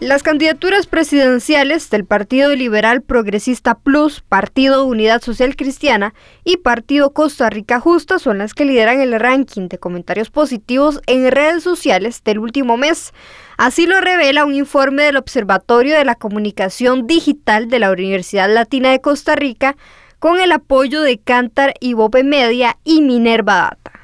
Las candidaturas presidenciales del Partido Liberal Progresista Plus, Partido Unidad Social Cristiana y Partido Costa Rica Justa son las que lideran el ranking de comentarios positivos en redes sociales del último mes. Así lo revela un informe del Observatorio de la Comunicación Digital de la Universidad Latina de Costa Rica con el apoyo de Cantar y Bope Media y Minerva Data.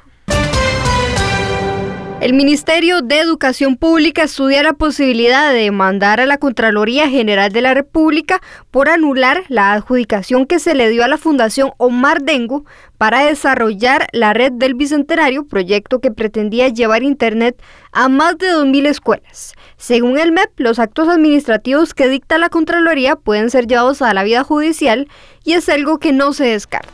El Ministerio de Educación Pública estudia la posibilidad de demandar a la Contraloría General de la República por anular la adjudicación que se le dio a la Fundación Omar Dengo para desarrollar la red del Bicentenario, proyecto que pretendía llevar Internet a más de 2.000 escuelas. Según el MEP, los actos administrativos que dicta la Contraloría pueden ser llevados a la vida judicial y es algo que no se descarta.